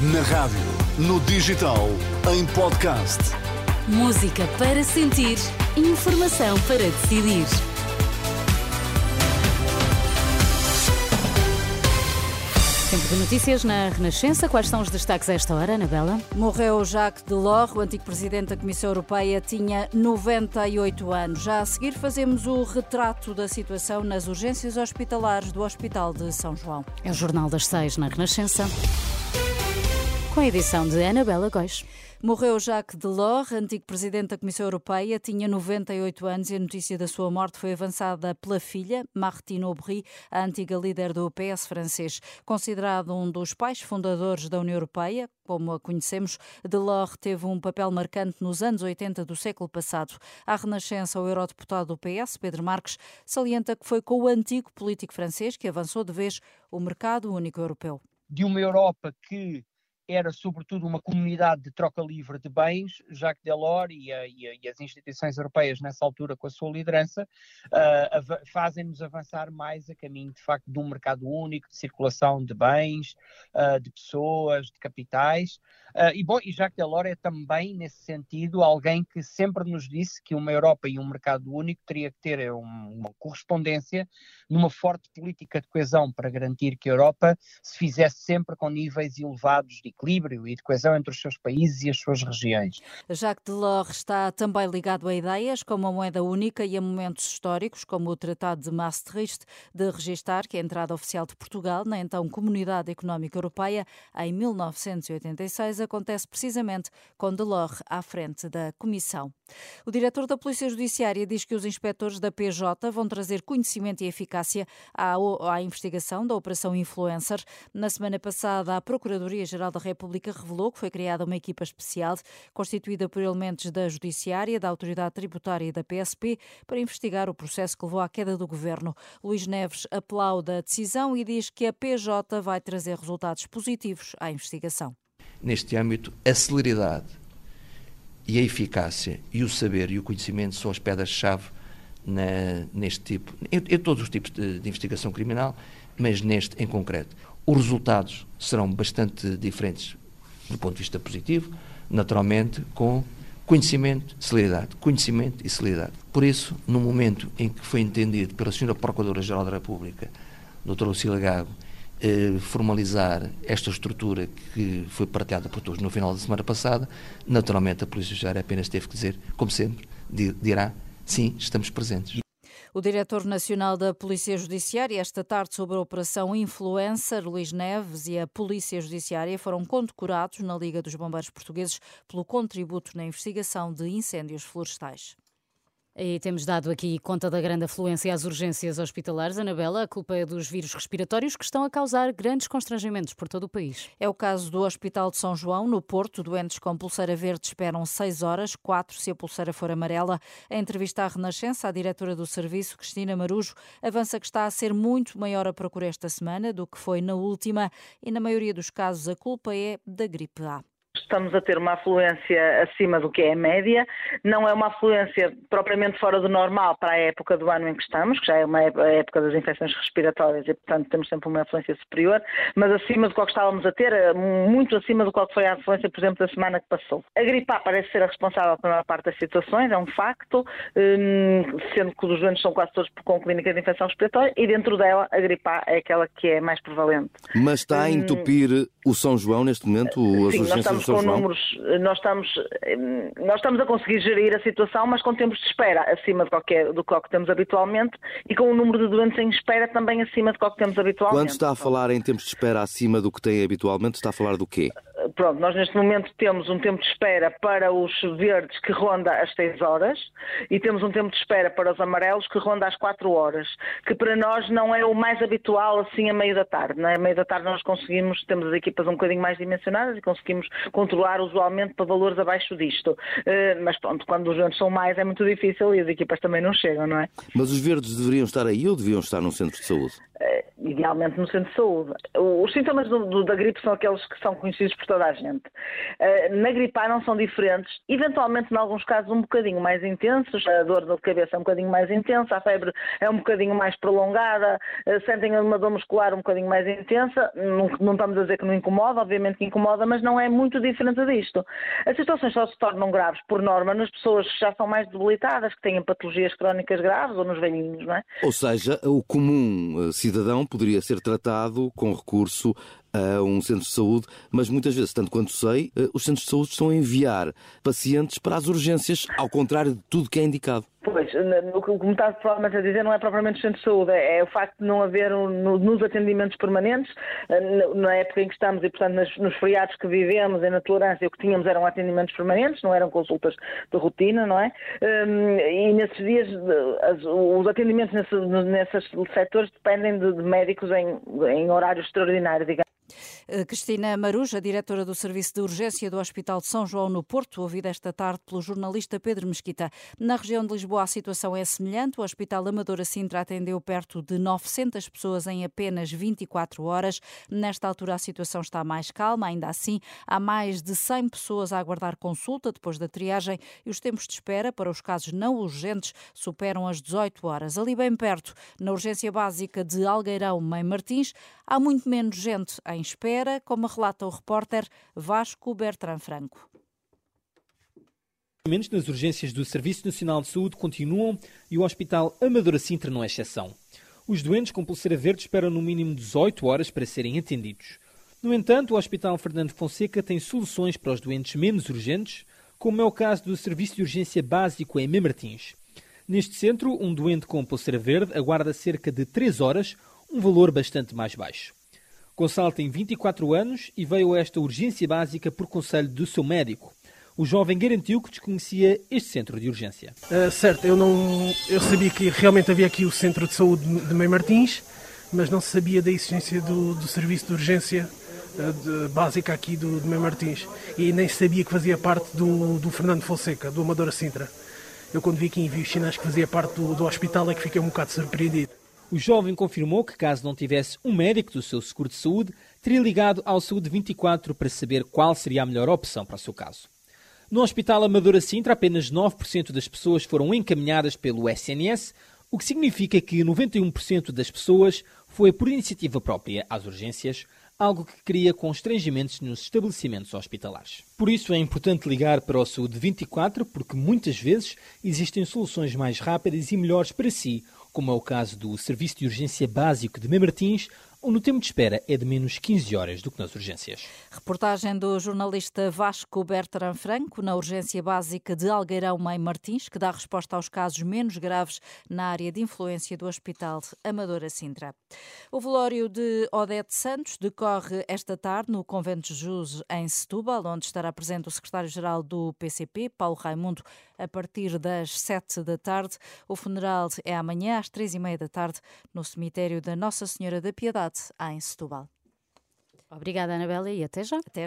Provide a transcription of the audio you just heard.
Na rádio, no digital, em podcast. Música para sentir, informação para decidir. Tempo de notícias na Renascença. Quais são os destaques a esta hora, Anabela? Morreu Jacques Delors, o antigo presidente da Comissão Europeia, tinha 98 anos. Já a seguir fazemos o retrato da situação nas urgências hospitalares do Hospital de São João. É o Jornal das Seis na Renascença. Com a edição de Anabela Góis. Morreu Jacques Delors, antigo presidente da Comissão Europeia, tinha 98 anos e a notícia da sua morte foi avançada pela filha, Martine Aubry, a antiga líder do PS francês. Considerado um dos pais fundadores da União Europeia, como a conhecemos, Delors teve um papel marcante nos anos 80 do século passado. À Renascença, o eurodeputado do PS, Pedro Marques, salienta que foi com o antigo político francês que avançou de vez o mercado único europeu. De uma Europa que era sobretudo uma comunidade de troca livre de bens, Jacques Delors e, a, e, a, e as instituições europeias nessa altura com a sua liderança uh, fazem-nos avançar mais a caminho de facto de um mercado único, de circulação de bens, uh, de pessoas, de capitais, uh, e bom, e Jacques Delors é também nesse sentido alguém que sempre nos disse que uma Europa e um mercado único teria que ter um, uma correspondência numa forte política de coesão para garantir que a Europa se fizesse sempre com níveis elevados de equilíbrio e de coesão entre os seus países e as suas regiões. Jacques Delors está também ligado a ideias como a moeda única e a momentos históricos, como o Tratado de Maastricht, de registar que a entrada oficial de Portugal na então Comunidade Económica Europeia em 1986 acontece precisamente com Delors à frente da Comissão. O diretor da Polícia Judiciária diz que os inspectores da PJ vão trazer conhecimento e eficácia à, à investigação da Operação Influencer. Na semana passada, a Procuradoria-Geral da República revelou que foi criada uma equipa especial constituída por elementos da Judiciária, da Autoridade Tributária e da PSP para investigar o processo que levou à queda do governo. Luís Neves aplaude a decisão e diz que a PJ vai trazer resultados positivos à investigação. Neste âmbito, a celeridade e a eficácia e o saber e o conhecimento são as pedras-chave neste tipo, em, em, todos os tipos de, de investigação criminal, mas neste em concreto. Os resultados serão bastante diferentes do ponto de vista positivo, naturalmente com conhecimento, celeridade, conhecimento e celeridade. Por isso, no momento em que foi entendido pela Sra. Procuradora-Geral da República, Dr. Lucila Gago, formalizar esta estrutura que foi partilhada por todos no final da semana passada, naturalmente a Polícia Judiciária apenas teve que dizer, como sempre, dirá, sim, estamos presentes. O diretor nacional da Polícia Judiciária, esta tarde, sobre a Operação Influencer, Luís Neves, e a Polícia Judiciária foram condecorados na Liga dos Bombeiros Portugueses pelo contributo na investigação de incêndios florestais. E temos dado aqui conta da grande afluência às urgências hospitalares. Anabela, a culpa é dos vírus respiratórios que estão a causar grandes constrangimentos por todo o país. É o caso do Hospital de São João, no Porto. Doentes com pulseira verde esperam seis horas, quatro se a pulseira for amarela. Em entrevista à Renascença, a diretora do serviço, Cristina Marujo, avança que está a ser muito maior a procura esta semana do que foi na última e, na maioria dos casos, a culpa é da gripe A estamos a ter uma afluência acima do que é a média, não é uma afluência propriamente fora do normal para a época do ano em que estamos, que já é uma época das infecções respiratórias e, portanto, temos sempre uma afluência superior, mas acima do que estávamos a ter, eh, muito acima do que foi a afluência, por exemplo, da semana que passou. A gripe A parece ser a responsável pela maior parte das situações, é um facto, hum, sendo que os doentes são quase todos com clínica de infecção respiratória e dentro dela a gripe A é aquela que é mais prevalente. Mas está a hum, entupir o São João neste momento, as Sim, urgências do São com João? números, nós estamos, nós estamos a conseguir gerir a situação, mas com tempos de espera acima de qualquer, do que temos habitualmente e com o número de doentes em espera também acima do que temos habitualmente. Quando está a falar em tempos de espera acima do que tem habitualmente, está a falar do quê? Pronto, nós neste momento temos um tempo de espera para os verdes que ronda as 6 horas e temos um tempo de espera para os amarelos que ronda as 4 horas, que para nós não é o mais habitual assim a meio da tarde. Não é? A meio da tarde nós conseguimos, temos as equipas um bocadinho mais dimensionadas e conseguimos controlar usualmente para valores abaixo disto. Uh, mas pronto, quando os verdes são mais é muito difícil e as equipas também não chegam, não é? Mas os verdes deveriam estar aí ou deviam estar no centro de saúde? Idealmente no centro de saúde. Os sintomas do, do, da gripe são aqueles que são conhecidos por toda a gente. Uh, na gripe A não são diferentes, eventualmente, em alguns casos, um bocadinho mais intensos, a dor de cabeça é um bocadinho mais intensa, a febre é um bocadinho mais prolongada, uh, sentem uma dor muscular um bocadinho mais intensa, não, não, estamos a dizer que não incomoda, obviamente que incomoda, mas não é muito diferente disto. As situações só se tornam graves, por norma, nas pessoas que já são mais debilitadas, que têm patologias crónicas graves ou nos velhinhos, não é? Ou seja, o comum eh, cidadão poderia ser tratado com recurso a um centro de saúde, mas muitas vezes, tanto quanto sei, eh, os centros de saúde estão a enviar pacientes para as urgências, ao contrário de tudo que é indicado. Pois, o que me está provavelmente a dizer não é propriamente o centro de saúde, é, é o facto de não haver um, nos atendimentos permanentes, eh, na época em que estamos e, portanto, nos, nos feriados que vivemos e na tolerância, o que tínhamos eram atendimentos permanentes, não eram consultas de rotina, não é? Hum, e nesses dias, os atendimentos nesses, setores dependem de, médicos em, em horários extraordinários, digamos. Eh, Cristina Maruja, diretora do Serviço de Urgência do Hospital de São João no Porto, ouvida esta tarde pelo jornalista Pedro Mesquita. Na região de Lisboa a situação é semelhante. O Hospital Amadora Sintra atendeu perto de 900 pessoas em apenas 24 horas. Nesta altura a situação está mais calma, ainda assim há mais de 100 pessoas a aguardar consulta depois da triagem e os tempos de espera para os casos não urgentes superam as 18 horas. Ali bem perto, na urgência básica de Algueirão, Mãe Martins, há muito menos gente em espera espera, como relata o repórter Vasco Bertrand Franco. nas urgências do Serviço Nacional de Saúde continuam e o Hospital Amadora Sintra não é exceção. Os doentes com pulseira verde esperam no mínimo 18 horas para serem atendidos. No entanto, o Hospital Fernando Fonseca tem soluções para os doentes menos urgentes, como é o caso do Serviço de Urgência Básico em Martins. Neste centro, um doente com pulseira verde aguarda cerca de 3 horas, um valor bastante mais baixo. Gonçalo tem 24 anos e veio a esta urgência básica por conselho do seu médico. O jovem garantiu que desconhecia este centro de urgência. Uh, certo, eu não, eu sabia que realmente havia aqui o centro de saúde de Meio Martins, mas não sabia da existência do, do serviço de urgência uh, de, básica aqui do, de Meio Martins e nem sabia que fazia parte do, do Fernando Fonseca, do Amadora Sintra. Eu quando vi que em os sinais que fazia parte do, do hospital é que fiquei um bocado surpreendido. O jovem confirmou que, caso não tivesse um médico do seu seguro de saúde, teria ligado ao Saúde 24 para saber qual seria a melhor opção para o seu caso. No Hospital Amadora Sintra, apenas 9% das pessoas foram encaminhadas pelo SNS, o que significa que 91% das pessoas foi por iniciativa própria às urgências, algo que cria constrangimentos nos estabelecimentos hospitalares. Por isso é importante ligar para o Saúde 24, porque muitas vezes existem soluções mais rápidas e melhores para si como é o caso do Serviço de Urgência Básico de Memartins, onde o tempo de espera é de menos 15 horas do que nas urgências. Reportagem do jornalista Vasco Bertrand Franco na urgência básica de Algueirão Mãe Martins, que dá resposta aos casos menos graves na área de influência do Hospital Amadora Sintra. O velório de Odete Santos decorre esta tarde no Convento de Jesus em Setúbal, onde estará presente o secretário-geral do PCP, Paulo Raimundo, a partir das 7 da tarde. O funeral é amanhã às três e meia da tarde no cemitério da Nossa Senhora da Piedade em Setúbal. Obrigada, Anabela, e até já. Até já.